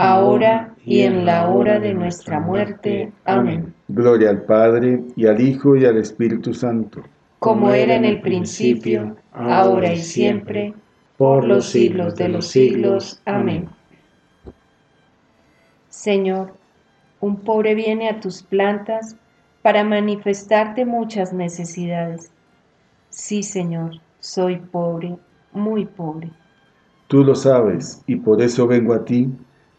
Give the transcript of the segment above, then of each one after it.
ahora y en la hora de nuestra muerte. Amén. Gloria al Padre, y al Hijo, y al Espíritu Santo. Como era en el principio, ahora y siempre, por los siglos de los siglos. Amén. Señor, un pobre viene a tus plantas para manifestarte muchas necesidades. Sí, Señor, soy pobre, muy pobre. Tú lo sabes, y por eso vengo a ti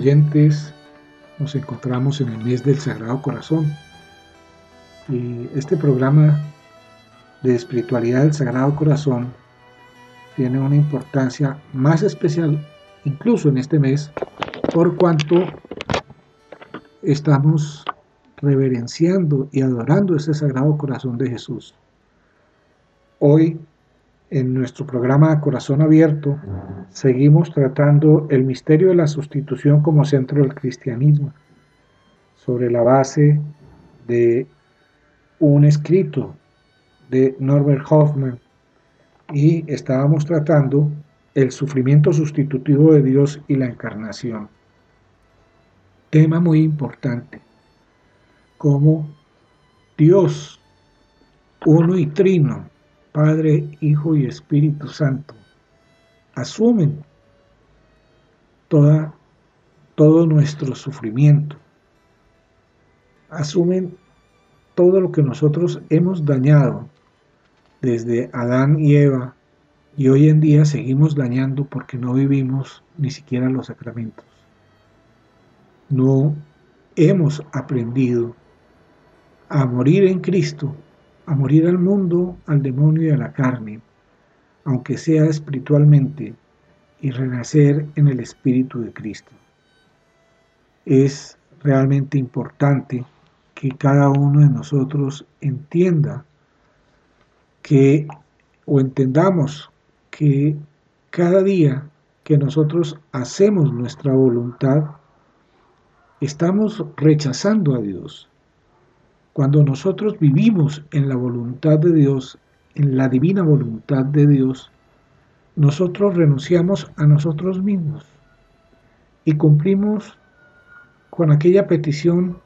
Oyentes, nos encontramos en el mes del Sagrado Corazón. Y este programa de espiritualidad del Sagrado Corazón tiene una importancia más especial incluso en este mes por cuanto estamos reverenciando y adorando ese Sagrado Corazón de Jesús. Hoy en nuestro programa Corazón Abierto seguimos tratando el misterio de la sustitución como centro del cristianismo, sobre la base de un escrito de Norbert Hoffman y estábamos tratando el sufrimiento sustitutivo de Dios y la encarnación. Tema muy importante, como Dios, uno y trino, Padre, Hijo y Espíritu Santo, asumen toda, todo nuestro sufrimiento, asumen todo lo que nosotros hemos dañado desde Adán y Eva y hoy en día seguimos dañando porque no vivimos ni siquiera los sacramentos. No hemos aprendido a morir en Cristo, a morir al mundo, al demonio y a la carne, aunque sea espiritualmente, y renacer en el Espíritu de Cristo. Es realmente importante que cada uno de nosotros entienda que o entendamos que cada día que nosotros hacemos nuestra voluntad, estamos rechazando a Dios. Cuando nosotros vivimos en la voluntad de Dios, en la divina voluntad de Dios, nosotros renunciamos a nosotros mismos y cumplimos con aquella petición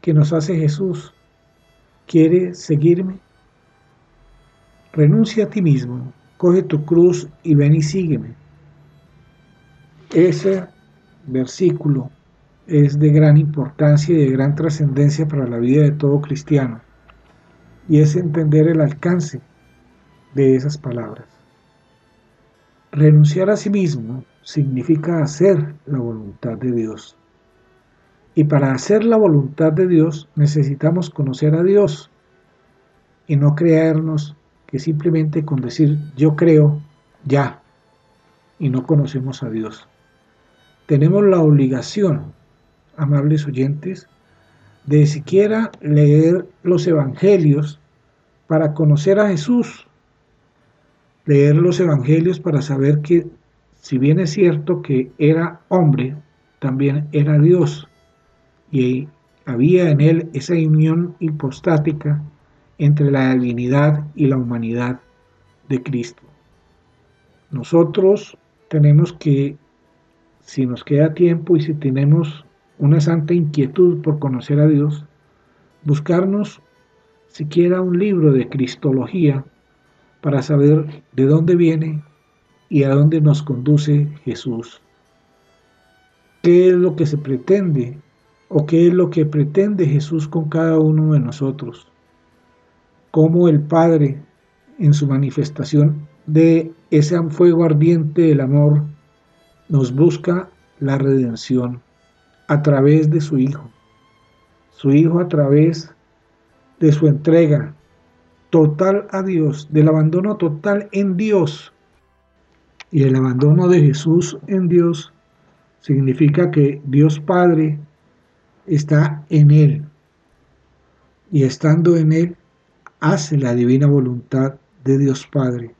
que nos hace Jesús. ¿Quiere seguirme? Renuncia a ti mismo, coge tu cruz y ven y sígueme. Ese versículo es de gran importancia y de gran trascendencia para la vida de todo cristiano, y es entender el alcance de esas palabras. Renunciar a sí mismo significa hacer la voluntad de Dios. Y para hacer la voluntad de Dios necesitamos conocer a Dios y no creernos que simplemente con decir yo creo, ya, y no conocemos a Dios. Tenemos la obligación, amables oyentes, de siquiera leer los evangelios para conocer a Jesús, leer los evangelios para saber que si bien es cierto que era hombre, también era Dios, y había en él esa unión hipostática entre la divinidad y la humanidad de Cristo. Nosotros tenemos que, si nos queda tiempo y si tenemos una santa inquietud por conocer a Dios, buscarnos siquiera un libro de Cristología para saber de dónde viene y a dónde nos conduce Jesús. ¿Qué es lo que se pretende o qué es lo que pretende Jesús con cada uno de nosotros? cómo el Padre, en su manifestación de ese fuego ardiente del amor, nos busca la redención a través de su Hijo. Su Hijo a través de su entrega total a Dios, del abandono total en Dios. Y el abandono de Jesús en Dios significa que Dios Padre está en Él. Y estando en Él, hace la divina voluntad de Dios Padre.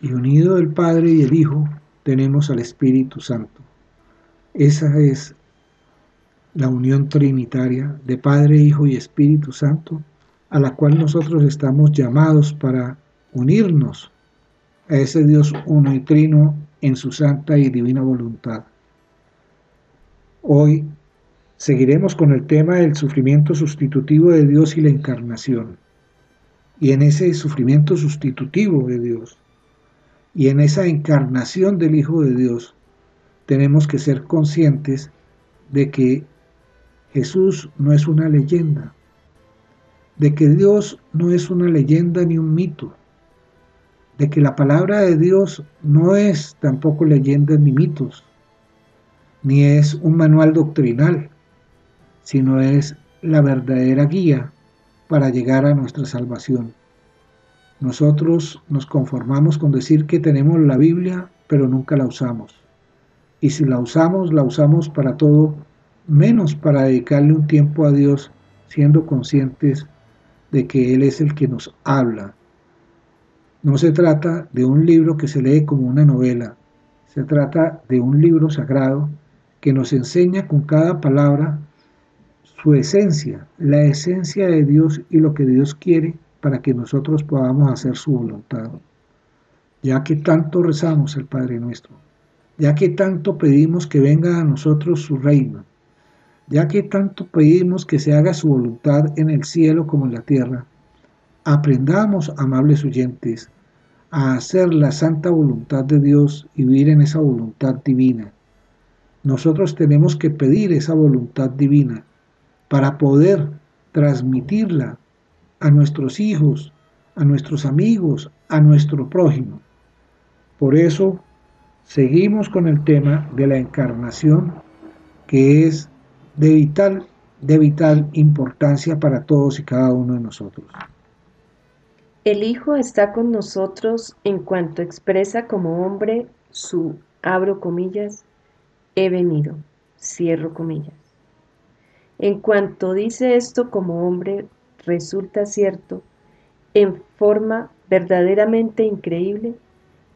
Y unido el Padre y el Hijo tenemos al Espíritu Santo. Esa es la unión trinitaria de Padre, Hijo y Espíritu Santo, a la cual nosotros estamos llamados para unirnos a ese Dios uno y trino en su santa y divina voluntad. Hoy seguiremos con el tema del sufrimiento sustitutivo de Dios y la encarnación y en ese sufrimiento sustitutivo de Dios y en esa encarnación del Hijo de Dios, tenemos que ser conscientes de que Jesús no es una leyenda, de que Dios no es una leyenda ni un mito, de que la palabra de Dios no es tampoco leyenda ni mitos, ni es un manual doctrinal, sino es la verdadera guía para llegar a nuestra salvación. Nosotros nos conformamos con decir que tenemos la Biblia, pero nunca la usamos. Y si la usamos, la usamos para todo, menos para dedicarle un tiempo a Dios, siendo conscientes de que Él es el que nos habla. No se trata de un libro que se lee como una novela, se trata de un libro sagrado que nos enseña con cada palabra su esencia, la esencia de Dios y lo que Dios quiere para que nosotros podamos hacer su voluntad. ya que tanto rezamos el Padre nuestro, ya que tanto pedimos que venga a nosotros su reino, ya que tanto pedimos que se haga su voluntad en el cielo como en la tierra, aprendamos, amables oyentes, a hacer la santa voluntad de Dios y vivir en esa voluntad divina. Nosotros tenemos que pedir esa voluntad divina para poder transmitirla a nuestros hijos, a nuestros amigos, a nuestro prójimo. Por eso seguimos con el tema de la encarnación que es de vital, de vital importancia para todos y cada uno de nosotros. El Hijo está con nosotros en cuanto expresa como hombre su, abro comillas, he venido, cierro comillas. En cuanto dice esto como hombre, resulta cierto, en forma verdaderamente increíble,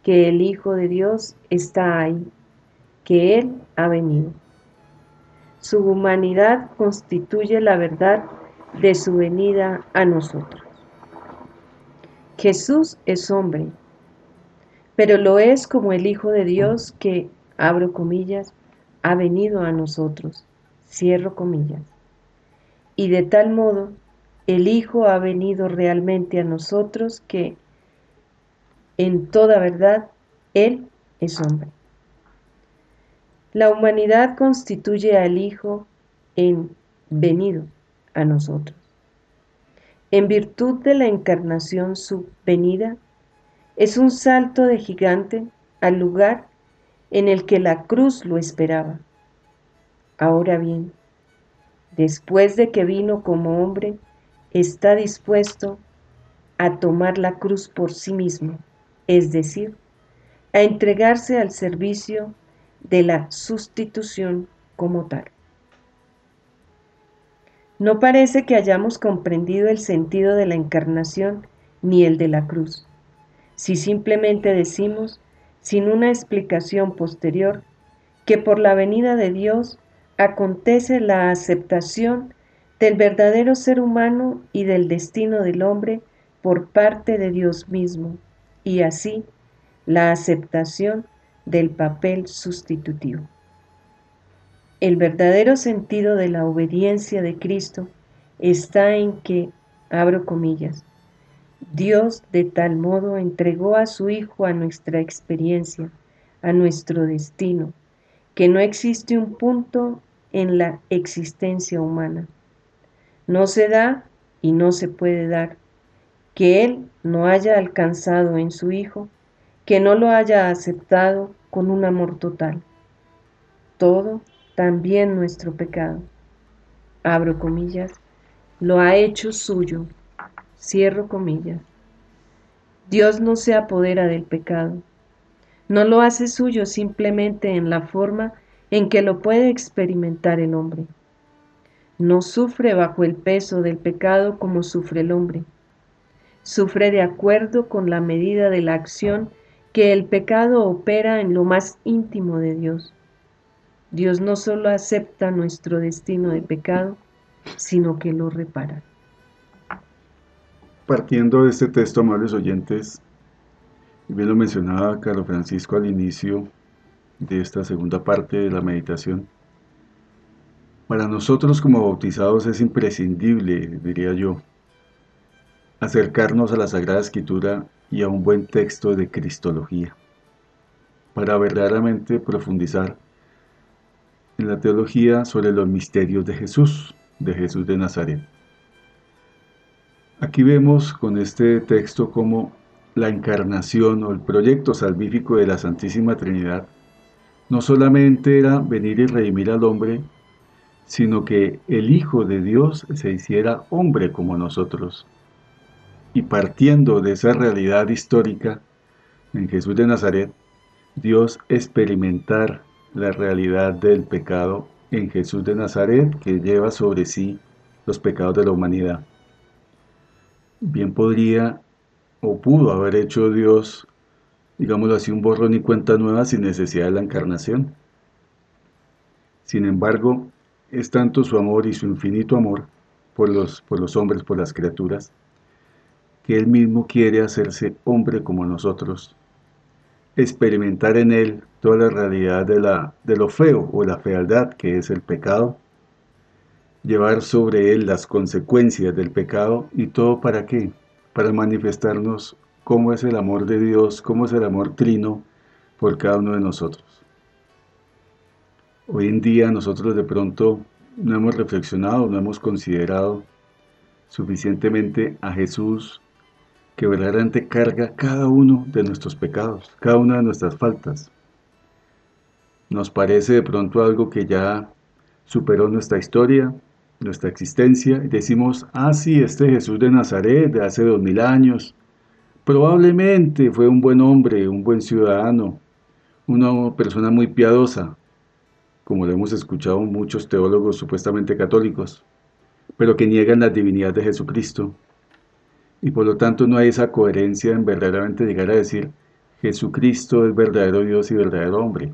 que el Hijo de Dios está ahí, que Él ha venido. Su humanidad constituye la verdad de su venida a nosotros. Jesús es hombre, pero lo es como el Hijo de Dios que, abro comillas, ha venido a nosotros, cierro comillas. Y de tal modo, el Hijo ha venido realmente a nosotros que, en toda verdad, Él es hombre. La humanidad constituye al Hijo en venido a nosotros. En virtud de la encarnación subvenida, es un salto de gigante al lugar en el que la cruz lo esperaba. Ahora bien, después de que vino como hombre, está dispuesto a tomar la cruz por sí mismo, es decir, a entregarse al servicio de la sustitución como tal. No parece que hayamos comprendido el sentido de la encarnación ni el de la cruz, si simplemente decimos, sin una explicación posterior, que por la venida de Dios acontece la aceptación del verdadero ser humano y del destino del hombre por parte de Dios mismo, y así la aceptación del papel sustitutivo. El verdadero sentido de la obediencia de Cristo está en que, abro comillas, Dios de tal modo entregó a su Hijo a nuestra experiencia, a nuestro destino, que no existe un punto en la existencia humana. No se da y no se puede dar que Él no haya alcanzado en su Hijo, que no lo haya aceptado con un amor total. Todo también nuestro pecado, abro comillas, lo ha hecho suyo, cierro comillas. Dios no se apodera del pecado, no lo hace suyo simplemente en la forma en que lo puede experimentar el hombre. No sufre bajo el peso del pecado como sufre el hombre. Sufre de acuerdo con la medida de la acción que el pecado opera en lo más íntimo de Dios. Dios no solo acepta nuestro destino de pecado, sino que lo repara. Partiendo de este texto, amables oyentes, y bien lo mencionaba Carlos Francisco al inicio de esta segunda parte de la meditación, para nosotros como bautizados es imprescindible, diría yo, acercarnos a la Sagrada Escritura y a un buen texto de Cristología, para verdaderamente profundizar en la teología sobre los misterios de Jesús, de Jesús de Nazaret. Aquí vemos con este texto cómo la encarnación o el proyecto salvífico de la Santísima Trinidad no solamente era venir y redimir al hombre, sino que el Hijo de Dios se hiciera hombre como nosotros. Y partiendo de esa realidad histórica en Jesús de Nazaret, Dios experimentar la realidad del pecado en Jesús de Nazaret que lleva sobre sí los pecados de la humanidad. Bien podría o pudo haber hecho Dios, digámoslo así, un borrón y cuenta nueva sin necesidad de la encarnación. Sin embargo, es tanto su amor y su infinito amor por los, por los hombres, por las criaturas, que Él mismo quiere hacerse hombre como nosotros experimentar en él toda la realidad de, la, de lo feo o la fealdad que es el pecado, llevar sobre él las consecuencias del pecado y todo para qué? Para manifestarnos cómo es el amor de Dios, cómo es el amor trino por cada uno de nosotros. Hoy en día nosotros de pronto no hemos reflexionado, no hemos considerado suficientemente a Jesús que verdaderamente carga cada uno de nuestros pecados, cada una de nuestras faltas. Nos parece de pronto algo que ya superó nuestra historia, nuestra existencia, y decimos, ah, sí, este Jesús de Nazaret de hace dos mil años, probablemente fue un buen hombre, un buen ciudadano, una persona muy piadosa, como lo hemos escuchado muchos teólogos supuestamente católicos, pero que niegan la divinidad de Jesucristo. Y por lo tanto no hay esa coherencia en verdaderamente llegar a decir, Jesucristo es verdadero Dios y verdadero hombre.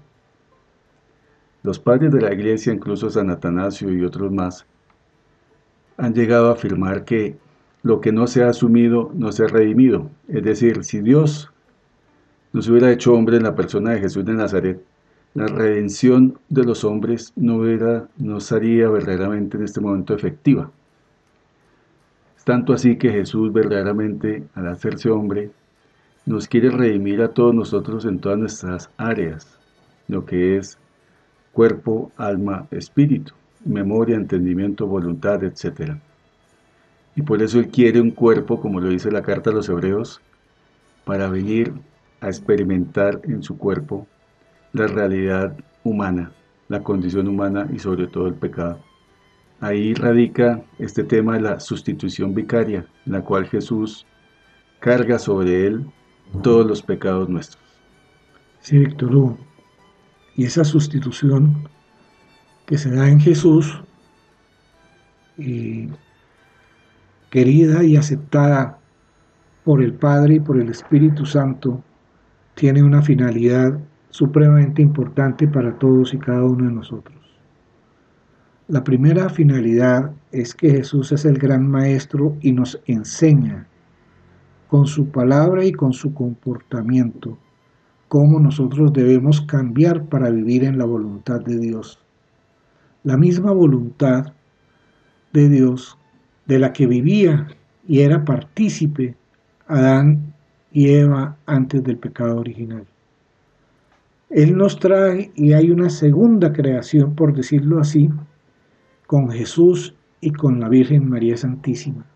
Los padres de la iglesia, incluso San Atanasio y otros más, han llegado a afirmar que lo que no se ha asumido no se ha redimido. Es decir, si Dios nos hubiera hecho hombre en la persona de Jesús de Nazaret, la redención de los hombres no, hubiera, no sería verdaderamente en este momento efectiva. Tanto así que Jesús verdaderamente, al hacerse hombre, nos quiere redimir a todos nosotros en todas nuestras áreas, lo que es cuerpo, alma, espíritu, memoria, entendimiento, voluntad, etc. Y por eso Él quiere un cuerpo, como lo dice la carta a los hebreos, para venir a experimentar en su cuerpo la realidad humana, la condición humana y sobre todo el pecado. Ahí radica este tema de la sustitución vicaria, en la cual Jesús carga sobre él todos los pecados nuestros. Sí, Víctor Hugo. Y esa sustitución que se da en Jesús, querida y aceptada por el Padre y por el Espíritu Santo, tiene una finalidad supremamente importante para todos y cada uno de nosotros. La primera finalidad es que Jesús es el gran maestro y nos enseña con su palabra y con su comportamiento cómo nosotros debemos cambiar para vivir en la voluntad de Dios. La misma voluntad de Dios de la que vivía y era partícipe Adán y Eva antes del pecado original. Él nos trae y hay una segunda creación, por decirlo así, con Jesús y con la Virgen María Santísima.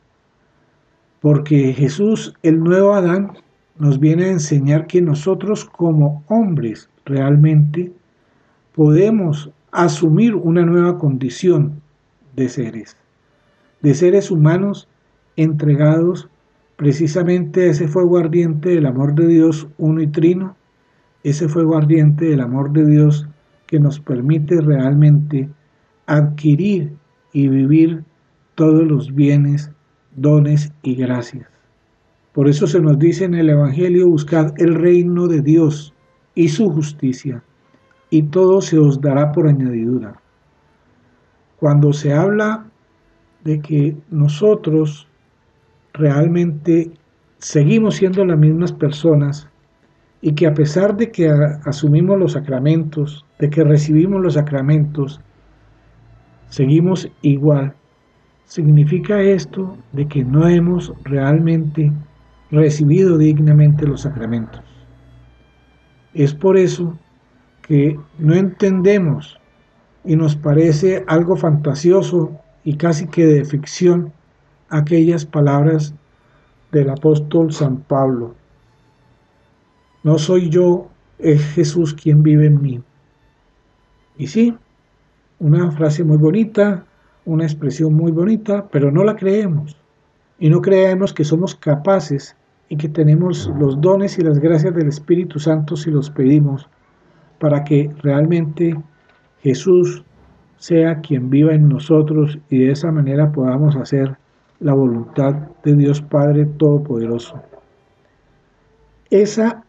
Porque Jesús, el nuevo Adán, nos viene a enseñar que nosotros como hombres realmente podemos asumir una nueva condición de seres, de seres humanos entregados precisamente a ese fuego ardiente del amor de Dios uno y trino, ese fuego ardiente del amor de Dios que nos permite realmente adquirir y vivir todos los bienes, dones y gracias. Por eso se nos dice en el Evangelio, buscad el reino de Dios y su justicia, y todo se os dará por añadidura. Cuando se habla de que nosotros realmente seguimos siendo las mismas personas y que a pesar de que asumimos los sacramentos, de que recibimos los sacramentos, seguimos igual. Significa esto de que no hemos realmente recibido dignamente los sacramentos. Es por eso que no entendemos y nos parece algo fantasioso y casi que de ficción aquellas palabras del apóstol San Pablo. No soy yo, es Jesús quien vive en mí. Y sí, una frase muy bonita, una expresión muy bonita, pero no la creemos. Y no creemos que somos capaces y que tenemos los dones y las gracias del Espíritu Santo si los pedimos, para que realmente Jesús sea quien viva en nosotros y de esa manera podamos hacer la voluntad de Dios Padre Todopoderoso. Esa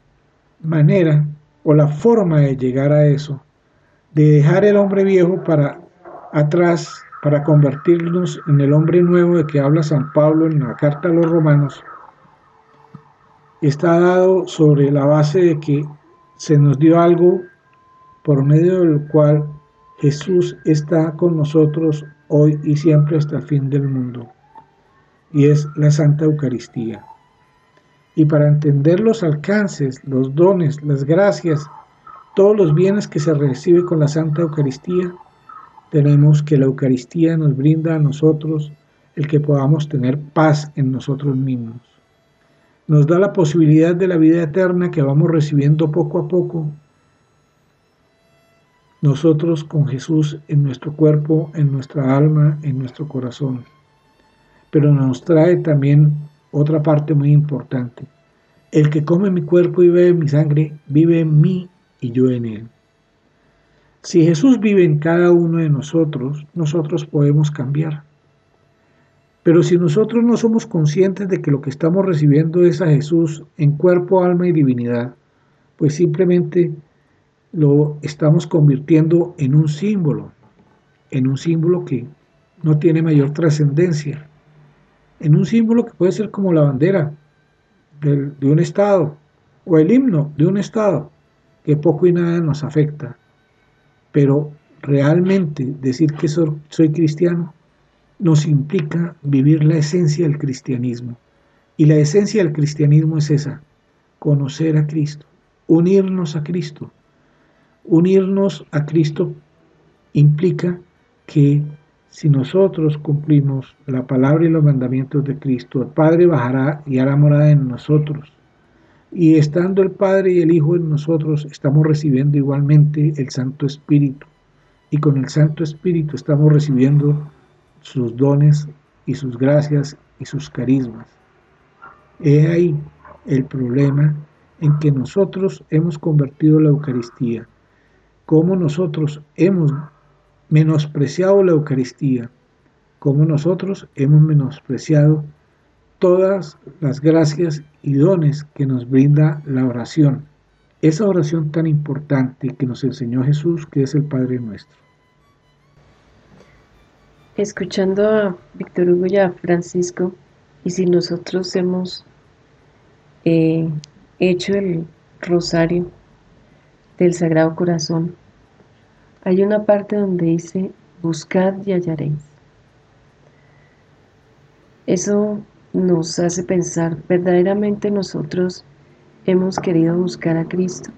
manera o la forma de llegar a eso, de dejar el hombre viejo para atrás, para convertirnos en el hombre nuevo de que habla San Pablo en la carta a los romanos, está dado sobre la base de que se nos dio algo por medio del cual Jesús está con nosotros hoy y siempre hasta el fin del mundo, y es la Santa Eucaristía. Y para entender los alcances, los dones, las gracias, todos los bienes que se recibe con la Santa Eucaristía, tenemos que la Eucaristía nos brinda a nosotros el que podamos tener paz en nosotros mismos. Nos da la posibilidad de la vida eterna que vamos recibiendo poco a poco nosotros con Jesús en nuestro cuerpo, en nuestra alma, en nuestro corazón. Pero nos trae también otra parte muy importante. El que come mi cuerpo y bebe mi sangre, vive en mí y yo en él. Si Jesús vive en cada uno de nosotros, nosotros podemos cambiar. Pero si nosotros no somos conscientes de que lo que estamos recibiendo es a Jesús en cuerpo, alma y divinidad, pues simplemente lo estamos convirtiendo en un símbolo, en un símbolo que no tiene mayor trascendencia, en un símbolo que puede ser como la bandera de, un Estado o el himno de un Estado, que poco y nada nos afecta. Pero realmente decir que soy, cristiano nos implica vivir la esencia del cristianismo. Y la esencia del cristianismo es esa, conocer a Cristo, unirnos a Cristo. Unirnos a Cristo implica que si nosotros cumplimos la palabra y los mandamientos de Cristo, el Padre bajará y hará morada en nosotros. Y estando el Padre y el Hijo en nosotros, estamos recibiendo igualmente el Santo Espíritu. Y con el Santo Espíritu estamos recibiendo sus dones y sus gracias y sus carismas. He ahí el problema en que nosotros hemos convertido la Eucaristía, cómo nosotros hemos menospreciado la Eucaristía, como nosotros hemos menospreciado todas las gracias y dones que nos brinda la oración, esa oración tan importante que nos enseñó Jesús, que es el Padre nuestro. Escuchando a Víctor Hugo y a Francisco, y si nosotros hemos eh, hecho el rosario del Sagrado Corazón, hay una parte donde dice, buscad y hallaréis. Eso nos hace pensar, verdaderamente nosotros hemos querido buscar a Cristo.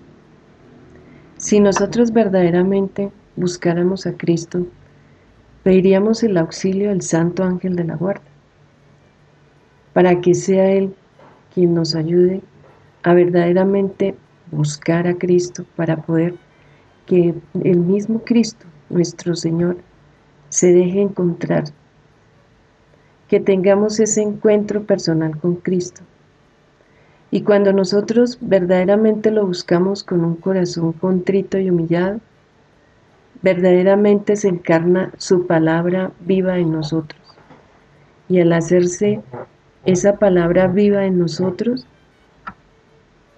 Si nosotros verdaderamente buscáramos a Cristo, pediríamos el auxilio del Santo Ángel de la Guarda, para que sea Él quien nos ayude a verdaderamente buscar a Cristo, para poder que el mismo Cristo, nuestro Señor, se deje encontrar, que tengamos ese encuentro personal con Cristo. Y cuando nosotros verdaderamente lo buscamos con un corazón contrito y humillado, verdaderamente se encarna su palabra viva en nosotros. Y al hacerse esa palabra viva en nosotros,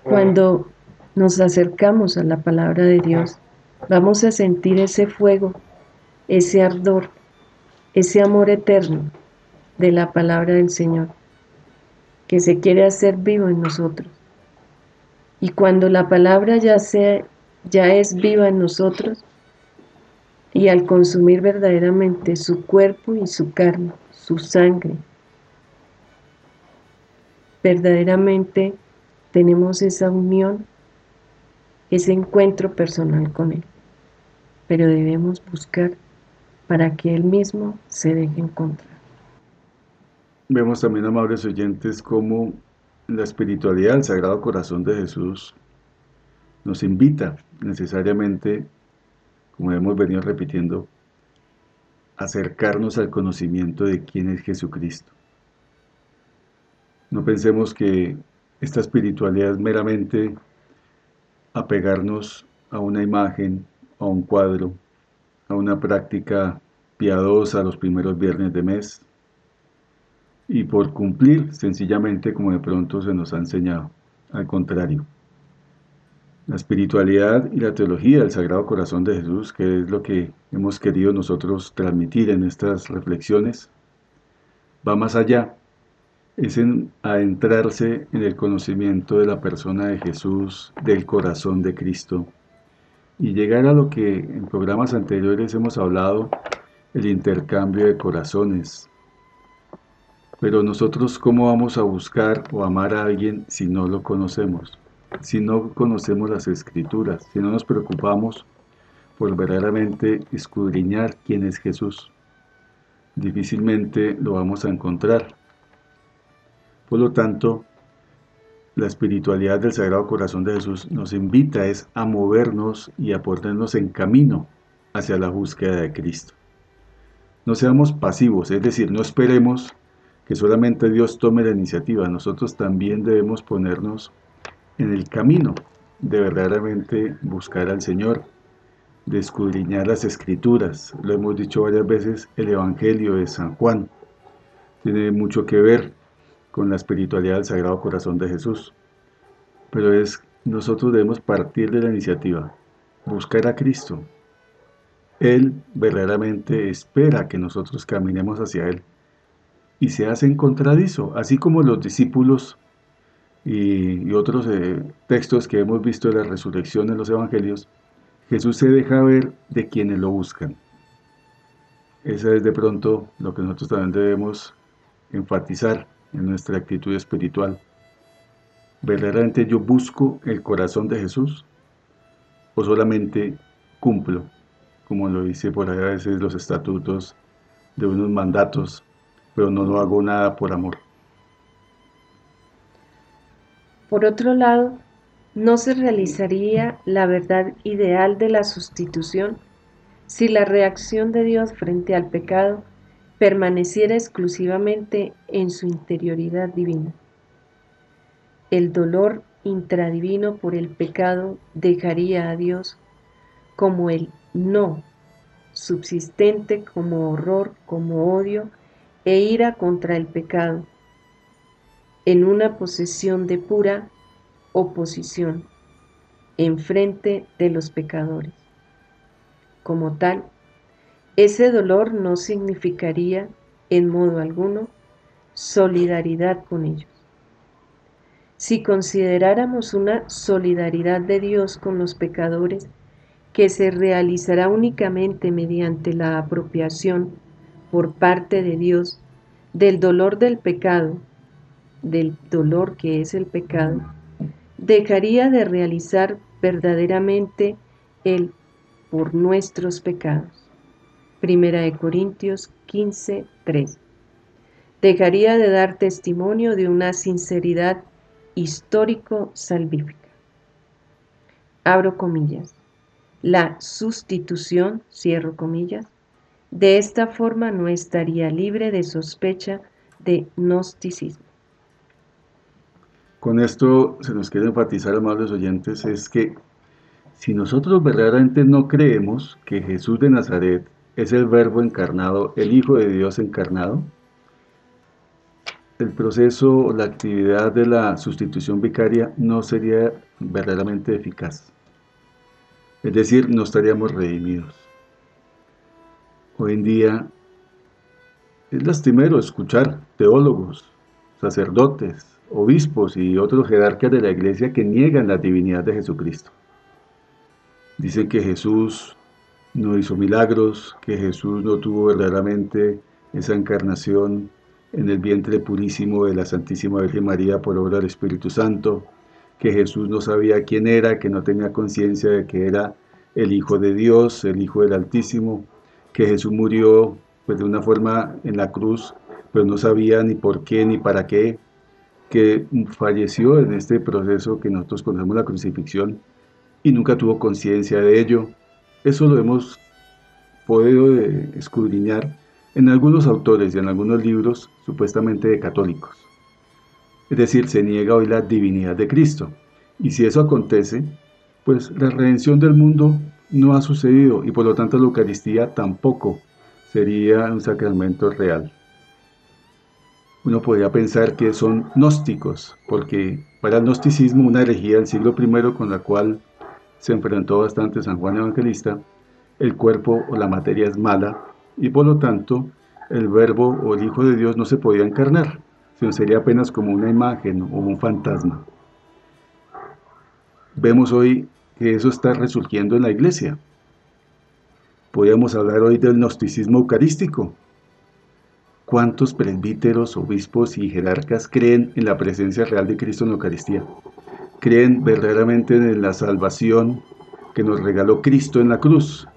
cuando nos acercamos a la palabra de Dios, Vamos a sentir ese fuego, ese ardor, ese amor eterno de la palabra del Señor, que se quiere hacer vivo en nosotros. Y cuando la palabra ya, sea, ya es viva en nosotros, y al consumir verdaderamente su cuerpo y su carne, su sangre, verdaderamente tenemos esa unión, ese encuentro personal con Él pero debemos buscar para que Él mismo se deje encontrar. Vemos también, amables oyentes, cómo la espiritualidad del Sagrado Corazón de Jesús nos invita necesariamente, como hemos venido repitiendo, a acercarnos al conocimiento de quién es Jesucristo. No pensemos que esta espiritualidad es meramente apegarnos a una imagen, a un cuadro, a una práctica piadosa los primeros viernes de mes y por cumplir sencillamente como de pronto se nos ha enseñado. Al contrario, la espiritualidad y la teología del Sagrado Corazón de Jesús, que es lo que hemos querido nosotros transmitir en estas reflexiones, va más allá. es en adentrarse en el conocimiento de la persona de Jesús, del corazón de Cristo, y llegar a lo que en programas anteriores hemos hablado, el intercambio de corazones. Pero nosotros, ¿cómo vamos a buscar o amar a alguien si no lo conocemos? Si no conocemos las escrituras, si no nos preocupamos por verdaderamente escudriñar quién es Jesús, difícilmente lo vamos a encontrar. Por lo tanto, la espiritualidad del Sagrado Corazón de Jesús nos invita es a movernos y a ponernos en camino hacia la búsqueda de Cristo. No seamos pasivos, es decir, no esperemos que solamente Dios tome la iniciativa, nosotros también debemos ponernos en el camino de verdaderamente buscar al Señor, de escudriñar las escrituras. Lo hemos dicho varias veces, el Evangelio de San Juan tiene mucho que ver con la espiritualidad del Sagrado Corazón de Jesús. Pero es nosotros debemos partir de la iniciativa, buscar a Cristo. Él verdaderamente espera que nosotros caminemos hacia Él y se hace encontradizo, así como los discípulos y, otros eh, textos que hemos visto de la resurrección en los evangelios, Jesús se deja ver de quienes lo buscan. Esa es de pronto lo que nosotros también debemos enfatizar en nuestra actitud espiritual. ¿Verdaderamente yo busco el corazón de Jesús? ¿O solamente cumplo, como lo dice por ahí a veces los estatutos de unos mandatos, pero no lo hago nada por amor? Por otro lado, no se realizaría la verdad ideal de la sustitución si la reacción de Dios frente al pecado permaneciera exclusivamente en su interioridad divina. El dolor intradivino por el pecado dejaría a Dios como el no, subsistente como horror, como odio e ira contra el pecado, en una posesión de pura oposición en frente de los pecadores. Como tal, ese dolor no significaría en modo alguno solidaridad con ellos. Si consideráramos una solidaridad de Dios con los pecadores que se realizará únicamente mediante la apropiación por parte de Dios del dolor del pecado, del dolor que es el pecado, dejaría de realizar verdaderamente el por nuestros pecados. Primera de Corintios 15, 3. Dejaría de dar testimonio de una sinceridad histórico-salvífica. Abro comillas. La sustitución, cierro comillas, de esta forma no estaría libre de sospecha de gnosticismo. Con esto se nos quiere enfatizar, amables oyentes, es que si nosotros verdaderamente no creemos que Jesús de Nazaret es el verbo encarnado, el Hijo de Dios encarnado. El proceso o la actividad de la sustitución vicaria no sería verdaderamente eficaz. Es decir, no estaríamos redimidos. Hoy en día es lastimero escuchar teólogos, sacerdotes, obispos y otros jerarcas de la iglesia que niegan la divinidad de Jesucristo. Dicen que Jesús no hizo milagros, que Jesús no tuvo verdaderamente esa encarnación en el vientre purísimo de la Santísima Virgen María por obra del Espíritu Santo, que Jesús no sabía quién era, que no tenía conciencia de que era el Hijo de Dios, el Hijo del Altísimo, que Jesús murió pues, de una forma en la cruz, pero no sabía ni por qué ni para qué, que falleció en este proceso que nosotros conocemos la crucifixión y nunca tuvo conciencia de ello, eso lo hemos podido eh, escudriñar en algunos autores y en algunos libros supuestamente de católicos. Es decir, se niega hoy la divinidad de Cristo. Y si eso acontece, pues la redención del mundo no ha sucedido y por lo tanto la Eucaristía tampoco sería un sacramento real. Uno podría pensar que son gnósticos, porque para el gnosticismo una herejía del siglo I con la cual se enfrentó bastante San Juan Evangelista, el cuerpo o la materia es mala y por lo tanto el verbo o el Hijo de Dios no se podía encarnar, sino sería apenas como una imagen o un fantasma. Vemos hoy que eso está resurgiendo en la iglesia. Podríamos hablar hoy del gnosticismo eucarístico. ¿Cuántos presbíteros, obispos y jerarcas creen en la presencia real de Cristo en la Eucaristía? ¿Creen verdaderamente en la salvación que nos regaló Cristo en la cruz?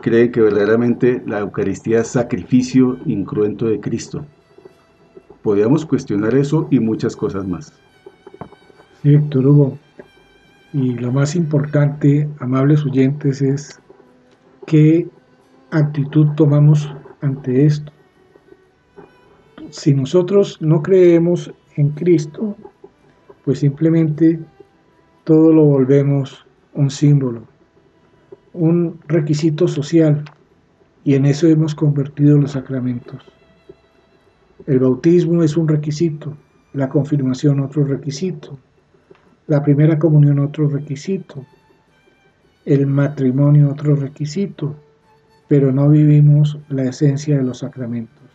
¿Creen que verdaderamente la Eucaristía es sacrificio incruento de Cristo? Podríamos cuestionar eso y muchas cosas más. Sí, Héctor Hugo. Y lo más importante, amables oyentes, es qué actitud tomamos ante esto. Si nosotros no creemos en Cristo, pues simplemente todo lo volvemos un símbolo, un requisito social, y en eso hemos convertido los sacramentos. El bautismo es un requisito, la confirmación otro requisito, la primera comunión otro requisito, el matrimonio otro requisito, pero no vivimos la esencia de los sacramentos.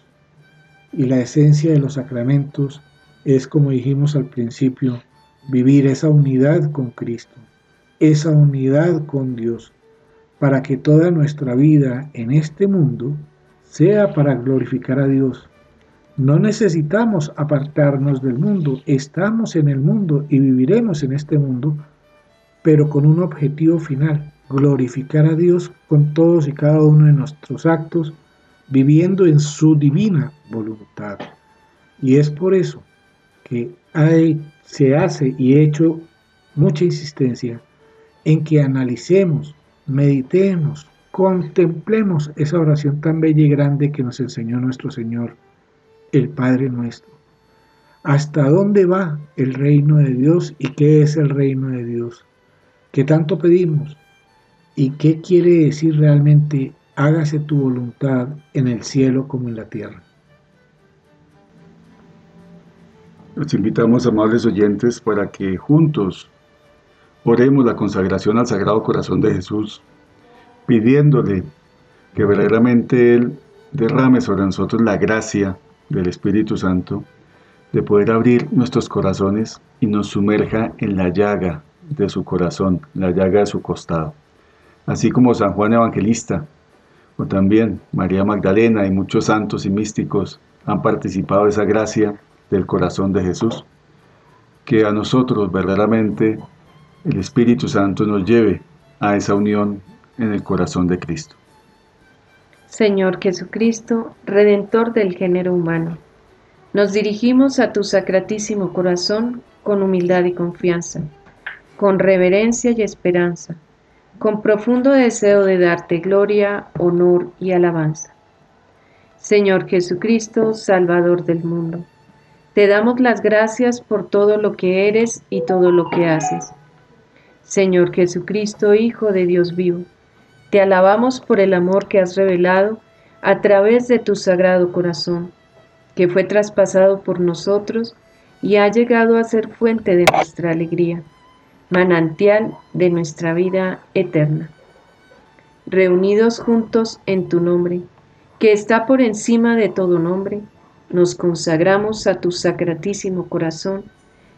Y la esencia de los sacramentos es, como dijimos al principio, vivir esa unidad con Cristo, esa unidad con Dios, para que toda nuestra vida en este mundo sea para glorificar a Dios. No necesitamos apartarnos del mundo, estamos en el mundo y viviremos en este mundo pero con un objetivo final, glorificar a Dios con todos y cada uno de nuestros actos, viviendo en su divina voluntad. Y es por eso que hay, se hace y he hecho mucha insistencia en que analicemos, meditemos, contemplemos esa oración tan bella y grande que nos enseñó nuestro Señor, el Padre nuestro. ¿Hasta dónde va el reino de Dios y qué es el reino de Dios? ¿Qué tanto pedimos? ¿Y qué quiere decir realmente hágase tu voluntad en el cielo como en la tierra? Los invitamos, amables oyentes, para que juntos oremos la consagración al Sagrado Corazón de Jesús, pidiéndole que verdaderamente Él derrame sobre nosotros la gracia del Espíritu Santo de poder abrir nuestros corazones y nos sumerja en la llaga de su corazón, la llaga de su costado. Así como San Juan Evangelista, o también María Magdalena y muchos santos y místicos han participado de esa gracia del corazón de Jesús. Que a nosotros verdaderamente el Espíritu Santo nos lleve a esa unión en el corazón de Cristo. Señor Jesucristo, Redentor del género humano, nos dirigimos a tu sacratísimo corazón con humildad y confianza con reverencia y esperanza, con profundo deseo de darte gloria, honor y alabanza. Señor Jesucristo, Salvador del mundo, te damos las gracias por todo lo que eres y todo lo que haces. Señor Jesucristo, Hijo de Dios vivo, te alabamos por el amor que has revelado a través de tu sagrado corazón, que fue traspasado por nosotros y ha llegado a ser fuente de nuestra alegría manantial de nuestra vida eterna. Reunidos juntos en tu nombre, que está por encima de todo nombre, nos consagramos a tu sacratísimo corazón,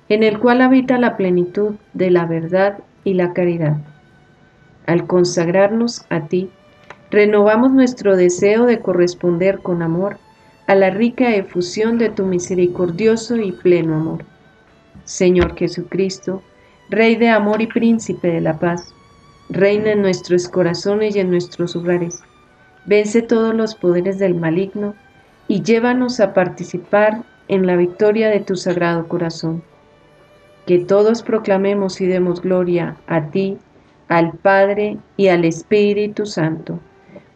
en el cual habita la plenitud de la verdad y la caridad. Al consagrarnos a ti, renovamos nuestro deseo de corresponder con amor a la rica efusión de tu misericordioso y pleno amor. Señor Jesucristo, Rey de amor y príncipe de la paz, reina en nuestros corazones y en nuestros hogares. Vence todos los poderes del maligno y llévanos a participar en la victoria de tu sagrado corazón. Que todos proclamemos y demos gloria a ti, al Padre y al Espíritu Santo,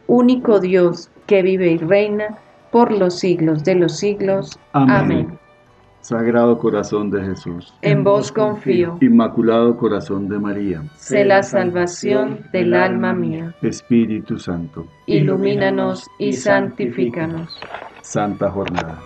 único Dios que vive y reina por los siglos de los siglos. Amén. Sagrado Corazón de Jesús. En vos confío. Inmaculado Corazón de María. Sé la salvación del alma mía. Espíritu Santo. Ilumínanos y santifícanos. Santa Jornada.